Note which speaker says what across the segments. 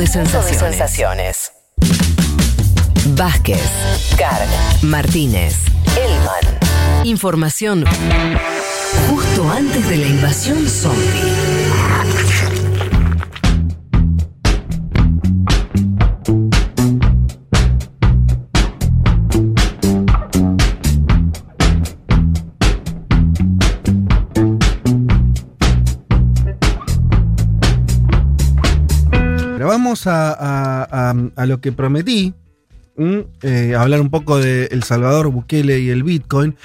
Speaker 1: de sensaciones. Vázquez, Carg, Martínez, Elman. Información justo antes de la invasión zombie.
Speaker 2: A, lo que prometí. Eh, hablar un poco de El Salvador, Bukele y el Bitcoin.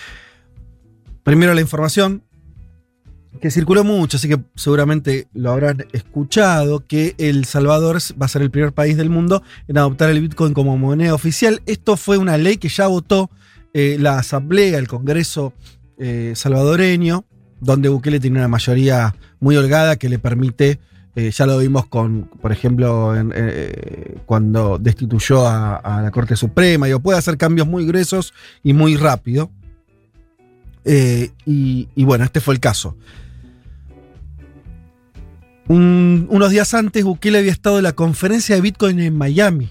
Speaker 2: Primero la información, que circuló mucho, así que seguramente lo habrán escuchado, que El Salvador va a ser el primer país del mundo en adoptar el Bitcoin como moneda oficial. Esto fue una ley que ya votó eh, la Asamblea, el Congreso eh, salvadoreño, donde Bukele tiene una mayoría muy holgada que le permite, eh, ya lo vimos con, por ejemplo, eh, cuando destituyó a, la Corte Suprema, digo, puede hacer cambios muy gruesos y muy rápido. Eh, y, bueno, este fue el caso. Un- unos días antes, Bukele había estado en la conferencia de Bitcoin en Miami.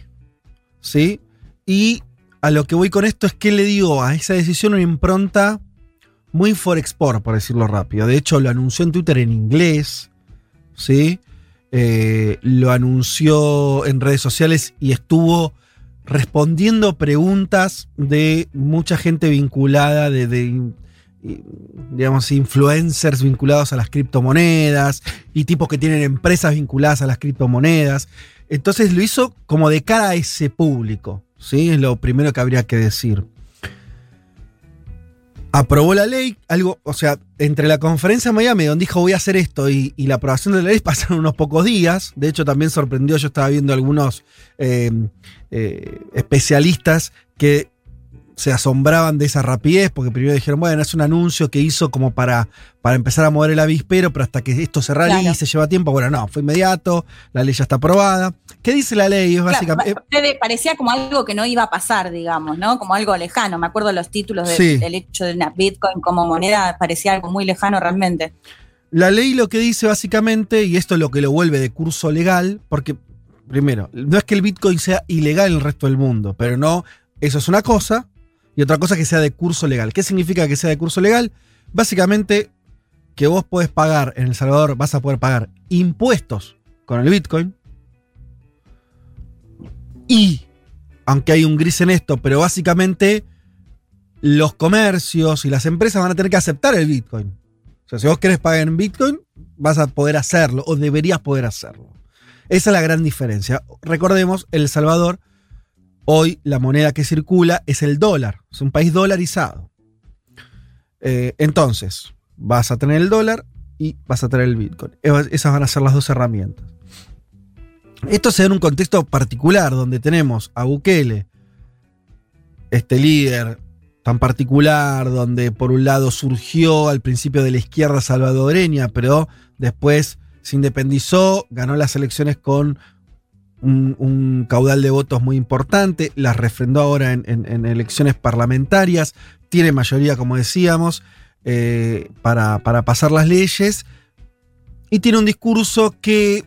Speaker 2: ¿Sí? Y a lo que voy con esto es que le dio a esa decisión una impronta muy forexport, por decirlo rápido. De hecho, lo anunció en Twitter en inglés. ¿Sí? Eh, lo anunció en redes sociales y estuvo respondiendo preguntas de mucha gente vinculada, de, de, digamos, influencers vinculados a las criptomonedas y tipos que tienen empresas vinculadas a las criptomonedas. Entonces lo hizo como de cara a ese público, ¿sí? Es lo primero que habría que decir. Aprobó la ley, algo, o sea, entre la conferencia de Miami, donde dijo voy a hacer esto, y, la aprobación de la ley pasaron unos pocos días. De hecho, también sorprendió, yo estaba viendo algunos eh, eh, especialistas que se asombraban de esa rapidez, porque primero dijeron, bueno, es un anuncio que hizo como para, para empezar a mover el avispero, pero hasta que esto se realice lleva tiempo. Bueno, no, fue inmediato, la ley ya está aprobada. ¿Qué dice la ley? Es
Speaker 3: Claro,
Speaker 2: básicamente.
Speaker 3: pa- parecía como algo que no iba a pasar, digamos, ¿no? Como algo lejano. Me acuerdo los títulos de-
Speaker 2: Sí.
Speaker 3: del hecho de una Bitcoin como moneda, parecía algo muy lejano realmente.
Speaker 2: La ley lo que dice básicamente, y esto es lo que lo vuelve de curso legal, porque, primero, no es que el Bitcoin sea ilegal en el resto del mundo, pero no, eso es una cosa, y otra cosa que sea de curso legal. ¿Qué significa que sea de curso legal? Básicamente, que vos podés pagar en El Salvador, vas a poder pagar impuestos con el Bitcoin, y, aunque hay un gris en esto, pero básicamente los comercios y las empresas van a tener que aceptar el Bitcoin. O sea, si vos querés pagar en Bitcoin, vas a poder hacerlo o deberías poder hacerlo. Esa es la gran diferencia. Recordemos, El Salvador, hoy la moneda que circula es el dólar. Es un país dolarizado. Eh, entonces, vas a tener el dólar y vas a tener el Bitcoin. Esas van a ser las dos herramientas. Esto se da en un contexto particular donde tenemos a Bukele, este líder tan particular, donde por un lado surgió al principio de la izquierda salvadoreña, pero después se independizó, ganó las elecciones con un, caudal de votos muy importante, las refrendó ahora en, elecciones parlamentarias, tiene mayoría, como decíamos, eh, para, para pasar las leyes, y tiene un discurso que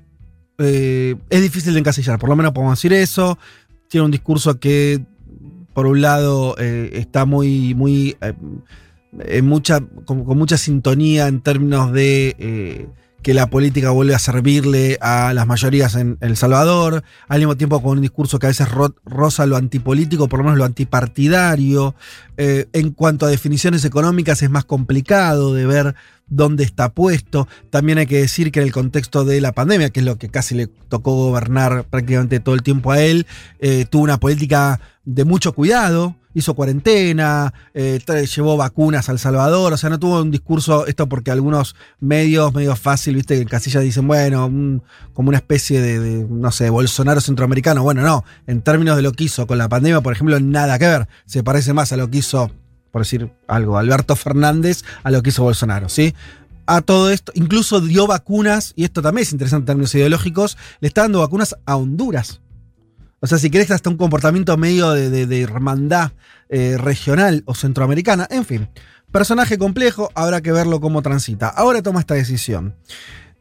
Speaker 2: eh, es difícil de encasillar, por lo menos podemos decir eso, tiene un discurso que por un lado eh, está muy, muy en mucha, con, mucha sintonía en términos de que la política vuelve a servirle a las mayorías en El Salvador, al mismo tiempo con un discurso que a veces ro- roza lo antipolítico, por lo menos lo antipartidario. Eh, en cuanto a definiciones económicas es más complicado de ver dónde está puesto. También hay que decir que en el contexto de la pandemia, que es lo que casi le tocó gobernar prácticamente todo el tiempo a él, eh, tuvo una política de mucho cuidado, hizo cuarentena, eh, llevó vacunas al Salvador, o sea, no tuvo un discurso, esto porque algunos medios, medio fácil, viste, que en Casilla dicen, bueno, como una especie de, de, no sé, Bolsonaro centroamericano. Bueno, no, en términos de lo que hizo con la pandemia, por ejemplo, nada que ver. Se parece más a lo que hizo, por decir algo, Alberto Fernández a lo que hizo Bolsonaro, ¿sí? A todo esto, incluso dio vacunas, y esto también es interesante en términos ideológicos, le está dando vacunas a Honduras. O sea, si querés, hasta un comportamiento medio de, hermandad eh, regional o centroamericana. En fin, personaje complejo, habrá que verlo cómo transita. Ahora toma esta decisión.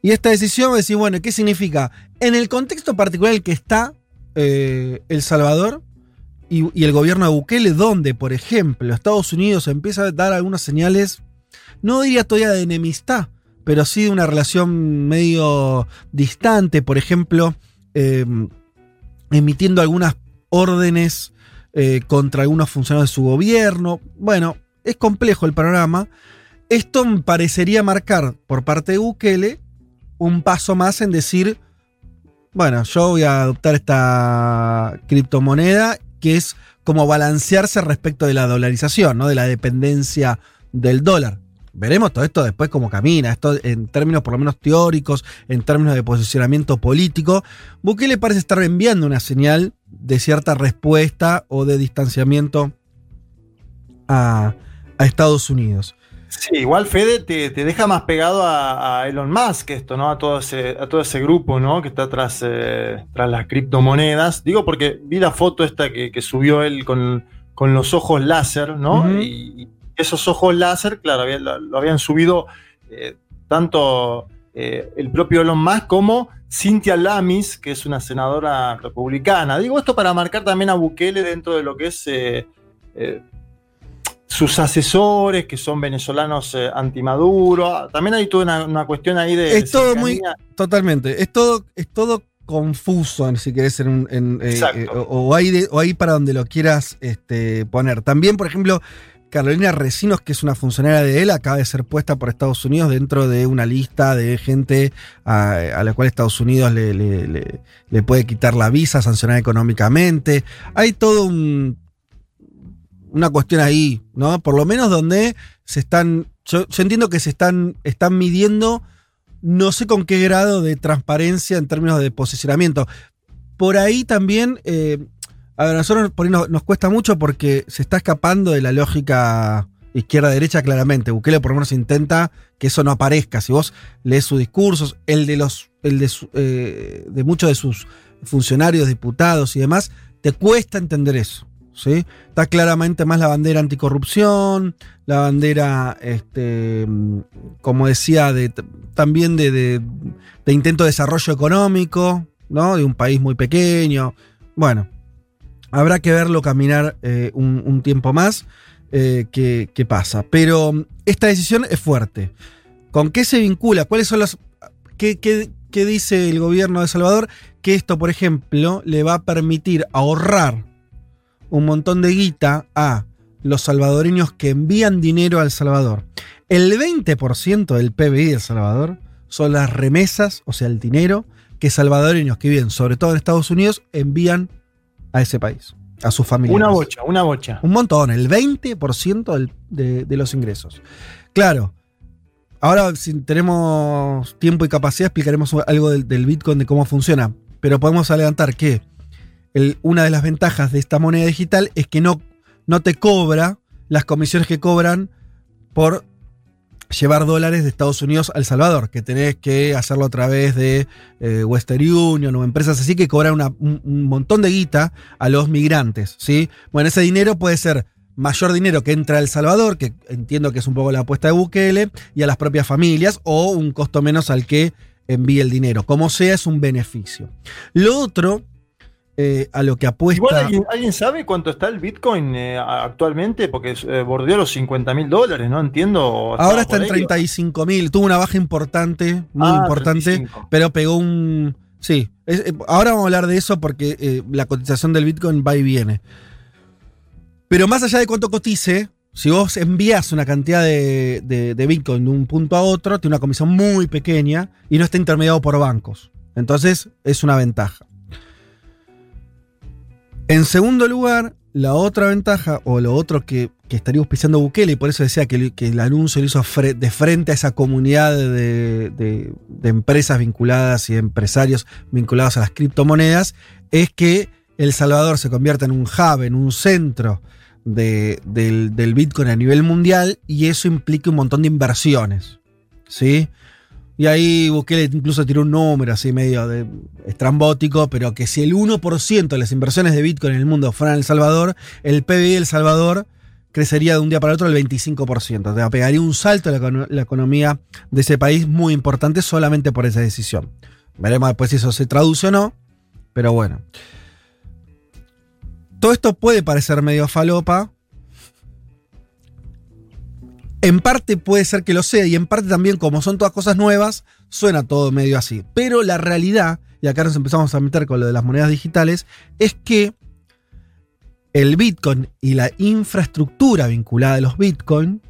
Speaker 2: Y esta decisión, decir, bueno, ¿qué significa? En el contexto particular en el que está eh, El Salvador y, y el gobierno de Bukele, donde, por ejemplo, Estados Unidos empieza a dar algunas señales, no diría todavía de enemistad, pero sí de una relación medio distante, por ejemplo, eh, emitiendo algunas órdenes eh, contra algunos funcionarios de su gobierno. Bueno, es complejo el panorama. Esto parecería marcar por parte de Bukele un paso más en decir, bueno, yo voy a adoptar esta criptomoneda que es como balancearse respecto de la dolarización, ¿no? de la dependencia del dólar. Veremos todo esto después cómo camina, esto en términos por lo menos teóricos, en términos de posicionamiento político. Bukele parece estar enviando una señal de cierta respuesta o de distanciamiento a, a Estados Unidos.
Speaker 4: Sí, igual Fede te, te deja más pegado a, a, Elon Musk esto, ¿no? A todo ese, a todo ese grupo, ¿no? Que está tras, eh, tras las criptomonedas. Digo porque vi la foto esta que, que subió él con, con, los ojos láser, ¿no? Uh -huh. y, esos ojos láser, claro, lo, lo, habían subido eh, tanto eh, el propio Elon Musk como Cynthia Lamis, que es una senadora republicana. Digo esto para marcar también a Bukele dentro de lo que es eh, sus asesores, que son venezolanos antimaduro. También hay toda una, una, cuestión ahí de.
Speaker 2: Es todo muy. Totalmente. Es todo, es todo confuso, si querés, en, en o, o, ahí de, o ahí para donde lo quieras este, poner. También, por ejemplo. Carolina Recinos, que es una funcionaria de él, acaba de ser puesta por Estados Unidos dentro de una lista de gente a, la cual Estados Unidos le, puede quitar la visa, sancionar económicamente. Hay todo un, una cuestión ahí, ¿no? Por lo menos donde se están. Yo, yo, entiendo que se están, están midiendo, no sé con qué grado de transparencia en términos de posicionamiento. Por ahí también. Eh, a ver, a nosotros por ahí nos, nos, cuesta mucho porque se está escapando de la lógica izquierda-derecha claramente. Bukele por lo menos intenta que eso no aparezca. Si vos lees sus discursos, el de los. el de, su, eh, de muchos de sus funcionarios, diputados y demás, te cuesta entender eso. ¿sí? Está claramente más la bandera anticorrupción, la bandera, este, como decía, de, también de, de, de, intento de desarrollo económico, ¿no? De un país muy pequeño. Bueno, habrá que verlo caminar eh, un, tiempo más. Eh, qué, qué pasa. Pero esta decisión es fuerte. ¿Con qué se vincula? ¿Cuáles son las... ¿Qué, qué, qué dice el gobierno de Salvador? Que esto, por ejemplo, le va a permitir ahorrar un montón de guita a los salvadoreños que envían dinero a El Salvador. El 20% del PBI de El Salvador son las remesas, o sea, el dinero que salvadoreños que viven, sobre todo en Estados Unidos, envían a ese país, a sus familias.
Speaker 4: Una bocha, una bocha.
Speaker 2: Un montón, el 20% del, de, de, los ingresos. Claro, ahora si tenemos tiempo y capacidad explicaremos algo del, del Bitcoin, de cómo funciona, pero podemos adelantar que el, una de las ventajas de esta moneda digital es que no, no te cobra las comisiones que cobran por llevar dólares de Estados Unidos a El Salvador, que tenés que hacerlo a través de eh, Western Union o empresas así que cobran un, montón de guita a los migrantes. ¿sí? Bueno, ese dinero puede ser mayor dinero que entra a El Salvador, que entiendo que es un poco la apuesta de Bukele, y a las propias familias, o un costo menos al que envíe el dinero. Como sea, es un beneficio. Lo otro eh, a lo que apuesta.
Speaker 4: Igual, ¿alguien, ¿alguien, sabe cuánto está el Bitcoin eh, actualmente? Porque eh, bordeó los 50 mil dólares, ¿no? Entiendo.
Speaker 2: Ahora está en 35 mil. Tuvo una baja importante, muy ah, importante, 35. pero pegó un. Sí, es, eh, ahora vamos a hablar de eso porque la cotización del Bitcoin va y viene. Pero más allá de cuánto cotice, si vos envías una cantidad de, de, de, Bitcoin de un punto a otro, tiene una comisión muy pequeña y no está intermediado por bancos. Entonces es una ventaja. En segundo lugar, la otra ventaja, o lo otro que, que estaría auspiciando Bukele, y por eso decía que, el anuncio lo hizo de frente a esa comunidad de, de, de, empresas vinculadas y empresarios vinculados a las criptomonedas, es que El Salvador se convierta en un hub, en un centro de, del, del, Bitcoin a nivel mundial, y eso implica un montón de inversiones. ¿Sí? Y ahí Bukele incluso tiró un número así medio estrambótico, pero que si el 1% de las inversiones de Bitcoin en el mundo fueran El Salvador, el PBI de El Salvador crecería de un día para otro el 25%. O sea, pegaría un salto a la, la economía de ese país muy importante solamente por esa decisión. Veremos después si eso se traduce o no, pero bueno. Todo esto puede parecer medio falopa. En parte puede ser que lo sea y en parte también como son todas cosas nuevas, suena todo medio así. Pero la realidad, y acá nos empezamos a meter con lo de las monedas digitales, es que el Bitcoin y la infraestructura vinculada a los Bitcoin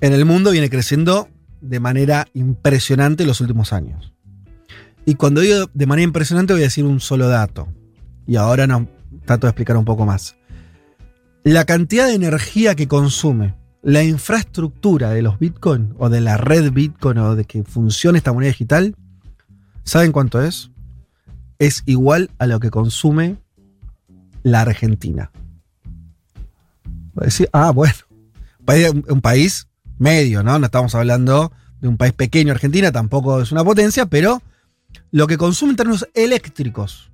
Speaker 2: en el mundo viene creciendo de manera impresionante en los últimos años. Y cuando digo de manera impresionante voy a decir un solo dato. Y ahora no, trato de explicar un poco más. La cantidad de energía que consume la infraestructura de los Bitcoin o de la red Bitcoin o de que funcione esta moneda digital, ¿saben cuánto es? Es igual a lo que consume la Argentina. Decir, ah, bueno, un país medio, ¿no? No estamos hablando de un país pequeño, Argentina, tampoco es una potencia, pero lo que consume en términos eléctricos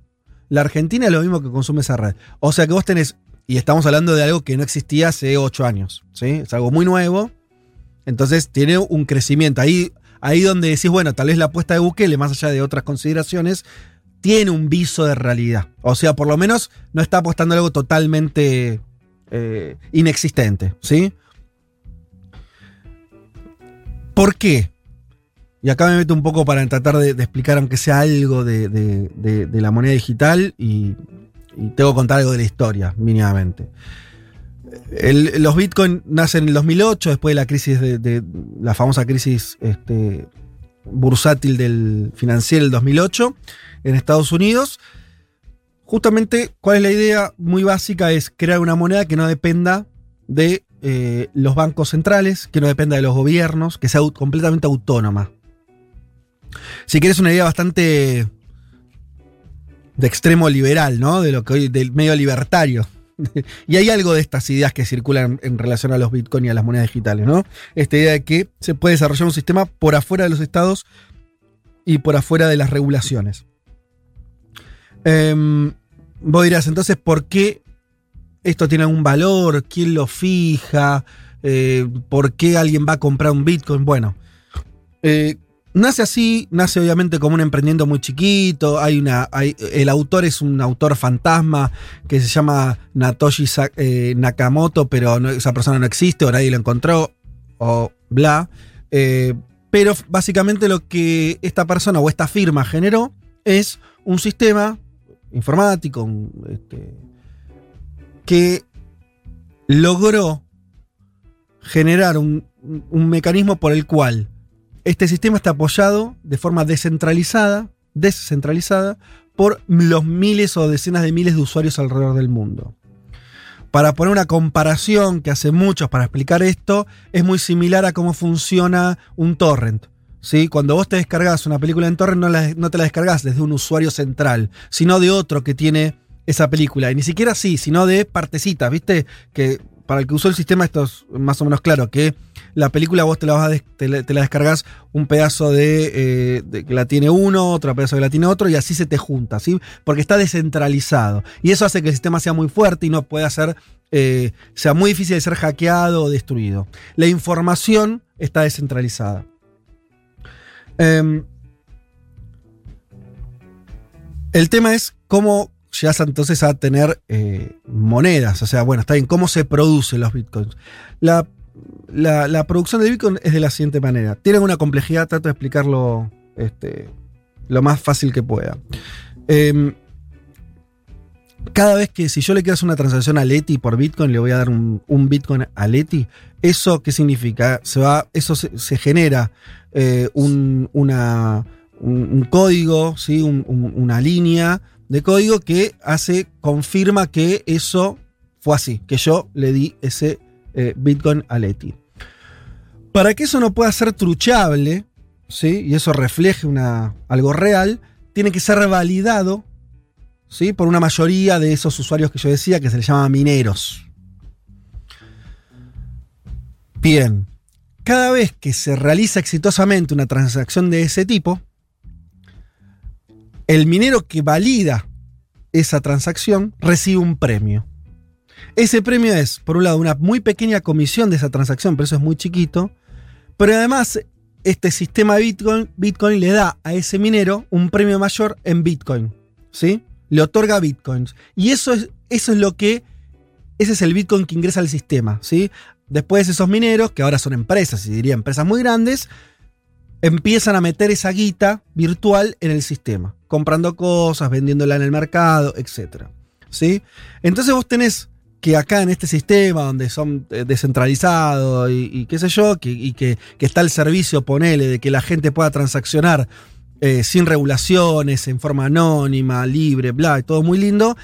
Speaker 2: la Argentina es lo mismo que consume esa red. O sea que vos tenés, y estamos hablando de algo que no existía hace ocho años, ¿sí? Es algo muy nuevo. Entonces tiene un crecimiento. Ahí, ahí donde decís, bueno, tal vez la apuesta de Bukele, más allá de otras consideraciones, tiene un viso de realidad. O sea, por lo menos no está apostando algo totalmente eh, inexistente, ¿sí? ¿Por qué? Y acá me meto un poco para tratar de, explicar, aunque sea algo de, la moneda digital, y, tengo que contar algo de la historia, mínimamente. los Bitcoin nacen en el 2008, después de la crisis de, la famosa crisis este, bursátil del financiero del 2008 en Estados Unidos. Justamente, ¿cuál es la idea muy básica? Es crear una moneda que no dependa de eh, los bancos centrales, que no dependa de los gobiernos, que sea completamente autónoma. Si quieres una idea bastante de extremo liberal, ¿no? De lo que hoy, del medio libertario. y hay algo de estas ideas que circulan en relación a los bitcoins y a las monedas digitales, ¿no? Esta idea de que se puede desarrollar un sistema por afuera de los estados y por afuera de las regulaciones. Eh, vos dirás, entonces, ¿por qué esto tiene algún valor? ¿Quién lo fija? Eh, ¿Por qué alguien va a comprar un bitcoin? Bueno, eh, Nace así, nace obviamente como un emprendimiento muy chiquito. Hay una, el autor es un autor fantasma que se llama Natoshi eh, Nakamoto, pero esa persona no existe o nadie lo encontró, o bla. Eh, pero básicamente lo que esta persona o esta firma generó es un sistema informático este, que logró generar un mecanismo por el cual este sistema está apoyado de forma descentralizada, descentralizada por los miles o decenas de miles de usuarios alrededor del mundo. Para poner una comparación que hace muchos para explicar esto, es muy similar a cómo funciona un torrent. ¿sí? Cuando vos te descargas una película en torrent, no, no te la descargas desde un usuario central, sino de otro que tiene esa película. Y ni siquiera así, sino de partecitas, ¿viste? Que para el que usó el sistema esto es más o menos claro, que la película vos te la, vas te, la descargas un pedazo eh, de, que la tiene uno, otro pedazo que la tiene otro, y así se te junta, ¿sí? Porque está descentralizado. Y eso hace que el sistema sea muy fuerte y no pueda ser, eh, sea muy difícil de ser hackeado o destruido. La información está descentralizada. Em, el tema es cómo llegas entonces a tener eh, monedas. O sea, bueno, está bien, cómo se producen los bitcoins. La, producción de bitcoin es de la siguiente manera. Tienen una complejidad, trato de explicarlo este, lo más fácil que pueda. Em, cada vez que si yo le quiero hacer una transacción a Leti por Bitcoin, le voy a dar un, Bitcoin a Leti. ¿Eso qué significa? Se va, eso se, genera eh, un, código, ¿sí? una línea de código que hace, confirma que eso fue así, que yo le di ese eh, Bitcoin a Leti. Para que eso no pueda ser truchable, ¿sí? y eso refleje algo real, tiene que ser validado ¿sí? por una mayoría de esos usuarios que yo decía que se les llama mineros. Bien, cada vez que se realiza exitosamente una transacción de ese tipo, el minero que valida esa transacción recibe un premio. Ese premio es, por un lado, una muy pequeña comisión de esa transacción, pero eso es muy chiquito. Pero además, este sistema de Bitcoin, Bitcoin le da a ese minero un premio mayor en Bitcoin. ¿Sí? Le otorga Bitcoins. Y eso es, eso es lo que. Ese es el Bitcoin que ingresa al sistema. ¿sí? Después esos mineros, que ahora son empresas, y diría empresas muy grandes, empiezan a meter esa guita virtual en el sistema, comprando cosas, vendiéndola en el mercado, etc. ¿Sí? Entonces vos tenés que acá en este sistema donde son eh, descentralizados y, qué sé yo, y que, que, está el servicio, ponele, de que la gente pueda transaccionar eh, sin regulaciones, en forma anónima, libre, bla, y todo muy lindo,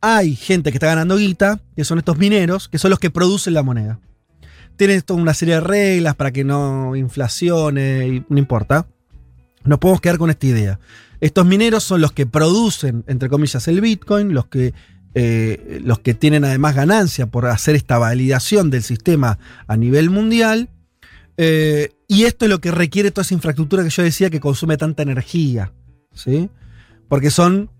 Speaker 2: hay gente que está ganando guita, que son estos mineros, que son los que producen la moneda. Tienen toda una serie de reglas para que no inflacione, y no importa. Nos podemos quedar con esta idea. Estos mineros son los que producen, entre comillas, el Bitcoin, los que eh, los que tienen además ganancia por hacer esta validación del sistema a nivel mundial. Eh, y esto es lo que requiere toda esa infraestructura que yo decía que consume tanta energía. ¿sí? Porque son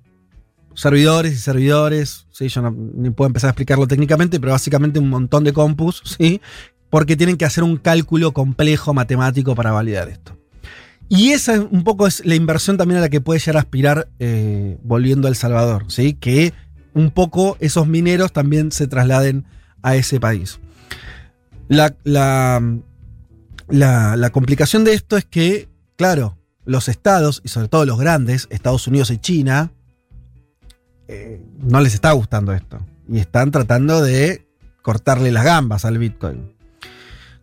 Speaker 2: servidores y servidores. ¿sí? Yo no ni puedo empezar a explicarlo técnicamente, pero básicamente un montón de compus. ¿sí? Porque tienen que hacer un cálculo complejo matemático para validar esto. Y esa un poco es la inversión también a la que puede llegar a aspirar eh, volviendo a El Salvador, ¿sí? que un poco esos mineros también se trasladen a ese país. La, la, la, complicación de esto es que, claro, los estados, y sobre todo los grandes, Estados Unidos y China, eh, no les está gustando esto. Y están tratando de cortarle las gambas al Bitcoin.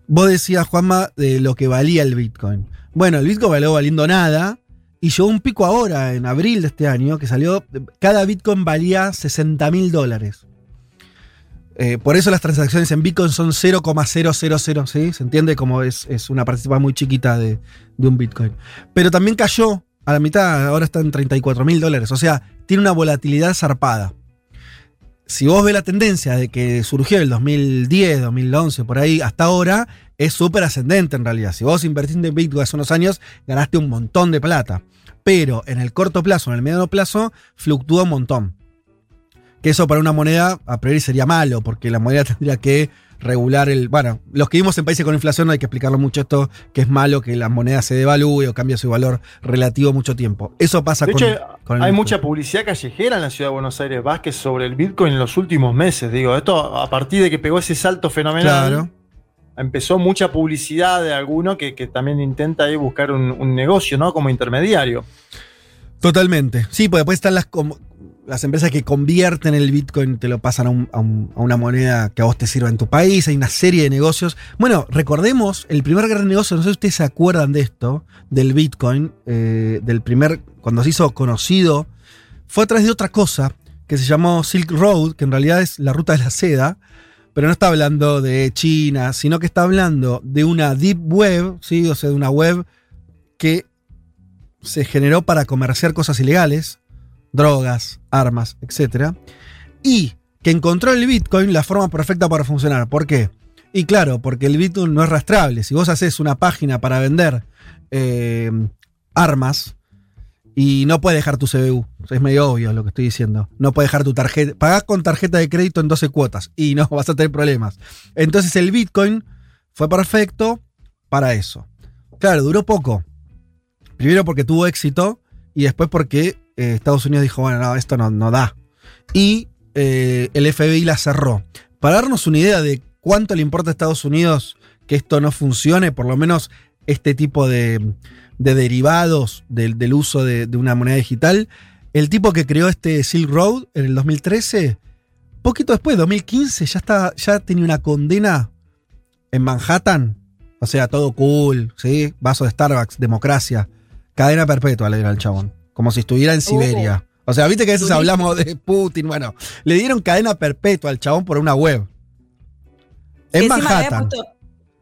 Speaker 2: Vos decías, Juanma, de lo que valía el Bitcoin. Bueno, el Bitcoin valió valiendo nada, y llegó un pico ahora, en abril de este año, que salió, cada Bitcoin valía 60 mil dólares. Eh, por eso las transacciones en Bitcoin son 0,000, ¿sí? Se entiende como es, es una participación muy chiquita de, de, un Bitcoin. Pero también cayó a la mitad, ahora está en 34 mil dólares. O sea, tiene una volatilidad zarpada. Si vos ves la tendencia de que surgió el 2010, 2011, por ahí, hasta ahora, es súper ascendente en realidad. Si vos invertiste en Bitcoin hace unos años, ganaste un montón de plata. Pero en el corto plazo, en el mediano plazo, fluctúa un montón. Que eso para una moneda a priori sería malo, porque la moneda tendría que regular el. Bueno, los que vivimos en países con inflación no hay que explicarlo mucho esto, que es malo que la moneda se devalúe o cambie su valor relativo mucho tiempo. Eso pasa
Speaker 4: de
Speaker 2: con,
Speaker 4: hecho,
Speaker 2: con el
Speaker 4: hay
Speaker 2: Bitcoin.
Speaker 4: mucha publicidad callejera en la ciudad de Buenos Aires Vázquez sobre el Bitcoin en los últimos meses. Digo, esto a partir de que pegó ese salto fenomenal.
Speaker 2: Claro.
Speaker 4: Empezó mucha publicidad de alguno que, que también intenta ahí buscar un, un, negocio, ¿no? Como intermediario.
Speaker 2: Totalmente. Sí, porque después están las, como, las empresas que convierten el Bitcoin, te lo pasan a, un, a, una moneda que a vos te sirva en tu país. Hay una serie de negocios. Bueno, recordemos el primer gran negocio, no sé si ustedes se acuerdan de esto, del Bitcoin, eh, del primer, cuando se hizo conocido, fue a través de otra cosa que se llamó Silk Road, que en realidad es la ruta de la seda, pero no está hablando de China, sino que está hablando de una deep web, ¿sí? o sea, de una web que se generó para comerciar cosas ilegales, drogas, armas, etc. Y que encontró el Bitcoin la forma perfecta para funcionar. ¿Por qué? Y claro, porque el Bitcoin no es rastrable. Si vos haces una página para vender eh, armas y no puedes dejar tu CBU, es medio obvio lo que estoy diciendo. No puedes dejar tu tarjeta. Pagás con tarjeta de crédito en 12 cuotas y no vas a tener problemas. Entonces el Bitcoin fue perfecto para eso. Claro, duró poco. Primero porque tuvo éxito y después porque eh, Estados Unidos dijo, bueno, no, esto no, no da. Y eh, el FBI la cerró. Para darnos una idea de cuánto le importa a Estados Unidos que esto no funcione, por lo menos este tipo de, de derivados del, del uso de, de, una moneda digital, el tipo que creó este Silk Road en el 2013, poquito después, 2015, ya, está, ya tenía una condena en Manhattan. O sea, todo cool, ¿sí? Vaso de Starbucks, democracia. Cadena perpetua le dieron al chabón. Como si estuviera en Siberia. O sea, viste que a veces hablamos de Putin. Bueno, le dieron cadena perpetua al chabón por una web. En Manhattan.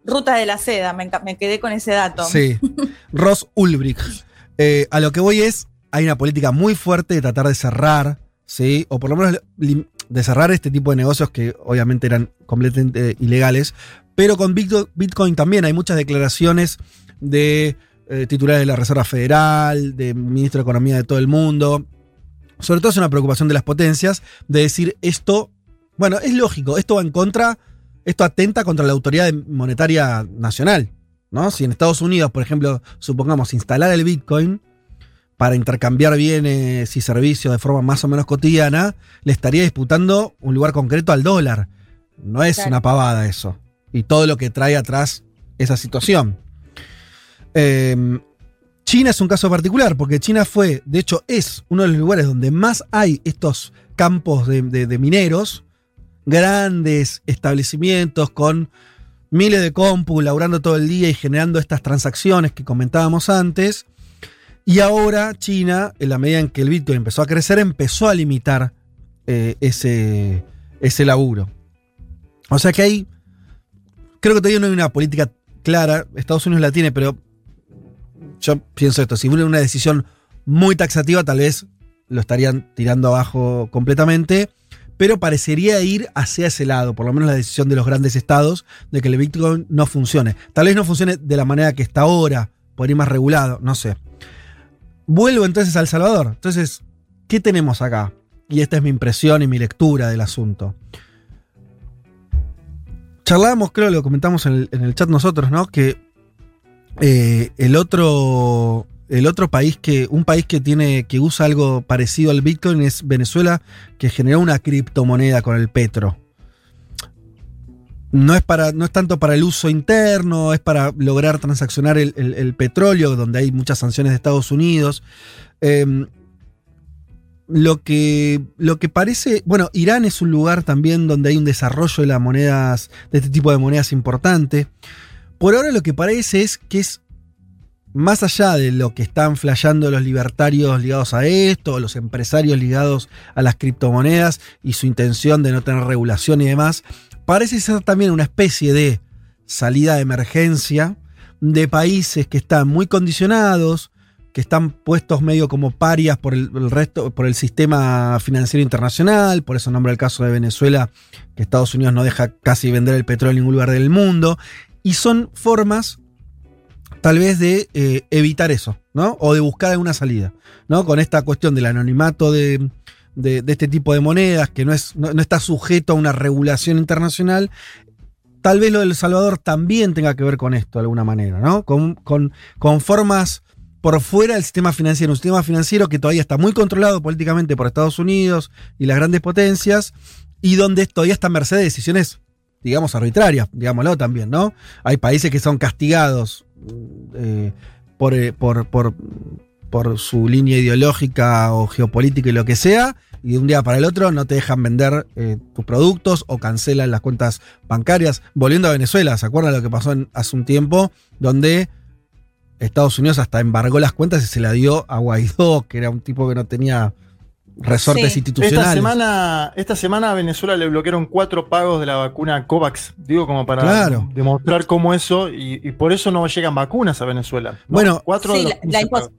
Speaker 3: Ruta de la seda, me, me, quedé con ese dato.
Speaker 2: Sí. Ross Ulbricht. Eh, a lo que voy es, hay una política muy fuerte de tratar de cerrar, ¿sí? O por lo menos de cerrar este tipo de negocios que obviamente eran completamente ilegales. Pero con Bitcoin también hay muchas declaraciones de eh, titulares de la Reserva Federal, de ministro de Economía de todo el mundo. Sobre todo es una preocupación de las potencias de decir esto Bueno, es lógico, esto va en contra, esto atenta contra la autoridad monetaria nacional, ¿no? Si en Estados Unidos, por ejemplo, supongamos instalar el Bitcoin para intercambiar bienes y servicios de forma más o menos cotidiana, le estaría disputando un lugar concreto al dólar. No es
Speaker 3: Claro.
Speaker 2: una pavada eso. Y todo lo que trae atrás esa situación. Eh, China es un caso particular, porque China fue, de hecho, es uno de los lugares donde más hay estos campos de, de- de mineros, grandes establecimientos con miles de compu laburando todo el día y generando estas transacciones que comentábamos antes. Y ahora China, en la medida en que el Bitcoin empezó a crecer, empezó a limitar eh, ese, ese laburo. O sea que ahí, creo que todavía no hay una política clara, Estados Unidos la tiene, pero yo pienso esto, si hubiera una decisión muy taxativa, tal vez lo estarían tirando abajo completamente, pero parecería ir hacia ese lado, por lo menos la decisión de los grandes estados de que el Bitcoin no funcione. Tal vez no funcione de la manera que está ahora, por ir más regulado, no sé. Vuelvo entonces a El Salvador. Entonces, ¿qué tenemos acá? Y esta es mi impresión y mi lectura del asunto. Charlábamos, creo, lo comentamos en el, en el chat nosotros, ¿no? Que eh, el otro. El otro país que. Un país que tiene. que usa algo parecido al Bitcoin es Venezuela, que generó una criptomoneda con el Petro. No es, para, no es tanto para el uso interno, es para lograr transaccionar el, petróleo, donde hay muchas sanciones de Estados Unidos. Eh, lo que, lo que parece, bueno, Irán es un lugar también donde hay un desarrollo de las monedas, de este tipo de monedas importante. Por ahora lo que parece es que es más allá de lo que están flasheando los libertarios ligados a esto, los empresarios ligados a las criptomonedas y su intención de no tener regulación y demás, parece ser también una especie de salida de emergencia de países que están muy condicionados, que están puestos medio como parias por el, el resto, por el sistema financiero internacional, por eso nombra el caso de Venezuela, que Estados Unidos no deja casi vender el petróleo en ningún lugar del mundo, y son formas tal vez de eh, evitar eso, ¿no? O de buscar alguna salida, ¿no? Con esta cuestión del anonimato de, este tipo de monedas, que no, es, no está sujeto a una regulación internacional. Tal vez lo del Salvador también tenga que ver con esto de alguna manera, ¿no? Con, con, con formas por fuera del sistema financiero, un sistema financiero que todavía está muy controlado políticamente por Estados Unidos y las grandes potencias, y donde todavía está a merced de decisiones, digamos, arbitrarias, digámoslo también, ¿no? Hay países que son castigados eh, por, eh, por, por, por su línea ideológica o geopolítica y lo que sea, y de un día para el otro no te dejan vender eh, tus productos o cancelan las cuentas bancarias. Volviendo a Venezuela, ¿se acuerdan lo que pasó hace un tiempo? Donde Estados Unidos hasta embargó las cuentas y se la dio a Guaidó, que era un tipo que no tenía resortes
Speaker 3: Sí.
Speaker 2: institucionales.
Speaker 4: Esta semana, esta semana a Venezuela le bloquearon cuatro pagos de la vacuna COVAX. Digo, como para
Speaker 2: Claro.
Speaker 4: demostrar cómo eso, y, y por eso no llegan vacunas a Venezuela. ¿no?
Speaker 2: Bueno,
Speaker 4: cuatro
Speaker 3: Sí,
Speaker 4: de
Speaker 3: la,
Speaker 4: los
Speaker 3: la
Speaker 4: 15
Speaker 3: impos-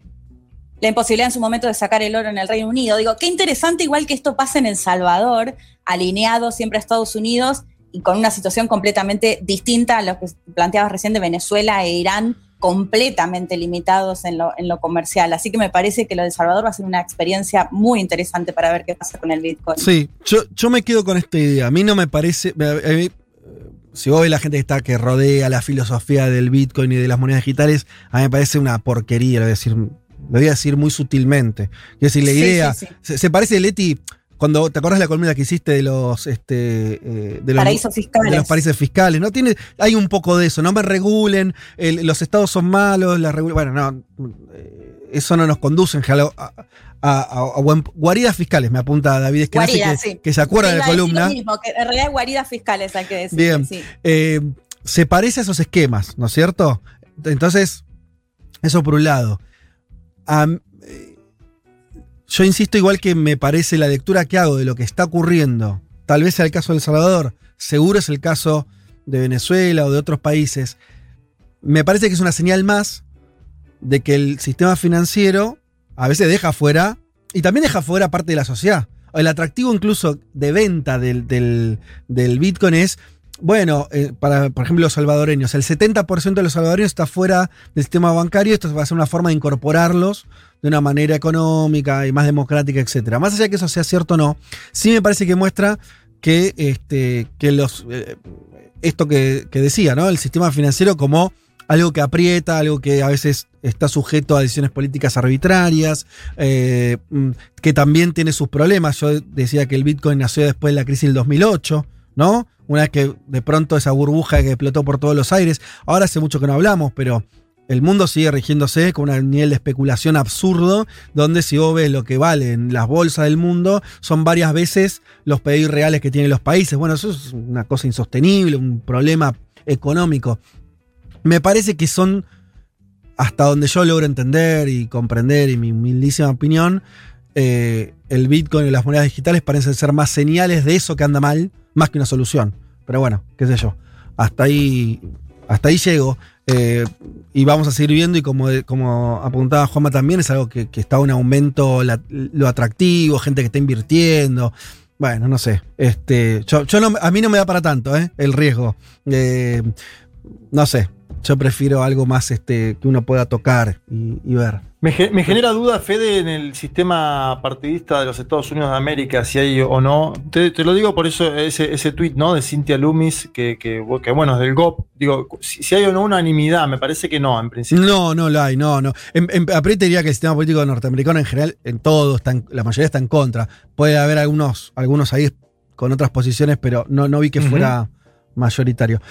Speaker 3: la imposibilidad en su momento de sacar el oro en el Reino Unido. Digo, qué interesante igual que esto pase en El Salvador, alineado siempre a Estados Unidos y con una situación completamente distinta a lo que planteabas recién de Venezuela e Irán, completamente limitados en lo, en lo comercial. Así que me parece que lo de El Salvador va a ser una experiencia muy interesante para ver qué pasa con el Bitcoin.
Speaker 2: Sí, yo, yo me quedo con esta idea. A mí no me parece. a- a mí, si vos ves la gente que está que rodea la filosofía del Bitcoin y de las monedas digitales, a mí me parece una porquería, lo voy a decir, lo voy a decir muy sutilmente. Es decir, la
Speaker 3: Sí,
Speaker 2: idea.
Speaker 3: sí, sí.
Speaker 2: Se, se parece, Leti, cuando te acordás de la columna que hiciste de los este eh, de los,
Speaker 3: Paraísos fiscales.
Speaker 2: de los países fiscales, ¿no? Tiene, hay un poco de eso, no me regulen, el- los estados son malos, la bueno, no, eh, eso no nos conduce en general a, a- a- a buen- guaridas fiscales, me apunta David Eskenazi,
Speaker 3: Guaridas,
Speaker 2: que,
Speaker 3: sí.
Speaker 2: que se acuerda de la columna.
Speaker 3: mismo, que en realidad guaridas fiscales hay que decir.
Speaker 2: Bien.
Speaker 3: Sí.
Speaker 2: Eh, se parece a esos esquemas, ¿no es cierto? Entonces, eso por un lado. Yo insisto, igual que me parece la lectura que hago de lo que está ocurriendo, tal vez sea el caso de El Salvador, seguro es el caso de Venezuela o de otros países, me parece que es una señal más de que el sistema financiero a veces deja fuera, y también deja fuera parte de la sociedad. El atractivo incluso de venta del, Bitcoin es, bueno, eh, para, por ejemplo, los salvadoreños, el 70% de los salvadoreños está fuera del sistema bancario, esto va a ser una forma de incorporarlos de una manera económica y más democrática, etc. Más allá de que eso sea cierto o no, sí me parece que muestra que, este, que los, eh, esto que, que decía, ¿no? El sistema financiero como algo que aprieta, algo que a veces está sujeto a decisiones políticas arbitrarias, eh, mm, que también tiene sus problemas. Yo decía que el Bitcoin nació después de la crisis del 2008, ¿no? Una vez que de pronto esa burbuja que explotó por todos los aires, ahora hace mucho que no hablamos, pero el mundo sigue rigiéndose con un nivel de especulación absurdo, donde si vos ves lo que valen las bolsas del mundo, son varias veces los pedidos reales que tienen los países. Bueno, eso es una cosa insostenible, un problema económico. Me parece que son, hasta donde yo logro entender y comprender, y mi humildísima opinión, eh, el Bitcoin y las monedas digitales parecen ser más señales de eso que anda mal, más que una solución. Pero bueno, qué sé yo. Hasta ahí, hasta ahí llego. Eh, y vamos a seguir viendo, y como, como apuntaba Juanma también, es algo que, está un aumento lo atractivo, gente que está invirtiendo. Bueno, no sé. Este, yo, yo no- a mí no me da para tanto, ¿eh? El riesgo. Eh, no sé. Yo prefiero algo más este, que uno pueda tocar y, y ver.
Speaker 4: Me, ge- me genera duda, Fede, en el sistema partidista de los Estados Unidos de América, si hay o no. Te, te lo digo por eso, ese, ese tuit ¿no? de Cynthia Loomis, que, que, que, bueno, es del GOP. Digo, si, si hay o no unanimidad, me parece que no, en principio.
Speaker 2: No, no lo hay, no, no. En, en, aparte te diría que el sistema político norteamericano en general, en todo, está en- la mayoría está en contra. Puede haber algunos, algunos ahí con otras posiciones, pero no, no vi que fuera mayoritario.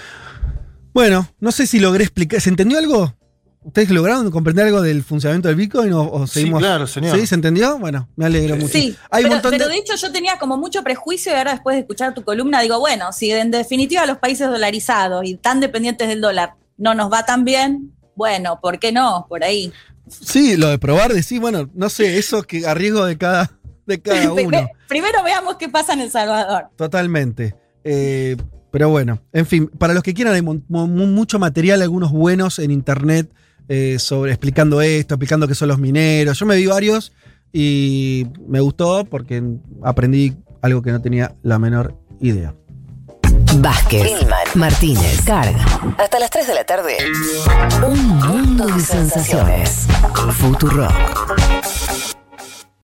Speaker 2: Bueno, no sé si logré explicar. ¿Se entendió algo? ¿Ustedes lograron comprender algo del funcionamiento del Bitcoin o, o
Speaker 4: Sí,
Speaker 2: seguimos?
Speaker 4: claro, señor.
Speaker 2: ¿Sí? ¿Se entendió? Bueno, me alegro mucho.
Speaker 3: Sí,
Speaker 2: Hay un
Speaker 3: pero,
Speaker 2: montón
Speaker 3: pero
Speaker 2: de-
Speaker 3: de hecho yo tenía como mucho prejuicio y ahora después de escuchar tu columna digo, bueno, si en definitiva los países dolarizados y tan dependientes del dólar no nos va tan bien, bueno, ¿por qué no? Por ahí.
Speaker 2: Sí, lo de probar, decir, bueno, no sé, eso que a riesgo de cada, de cada uno.
Speaker 3: Primero veamos qué pasa en El Salvador.
Speaker 2: Totalmente. Eh, pero bueno, en fin, para los que quieran hay mu- mu- mucho material, algunos buenos en internet eh, sobre explicando esto, explicando qué son los mineros. Yo me vi varios y me gustó porque aprendí algo que no tenía la menor idea.
Speaker 1: Vázquez, Hillman, Martínez, Carga. Hasta las 3 de la tarde. Un mundo de sensaciones. Futurock.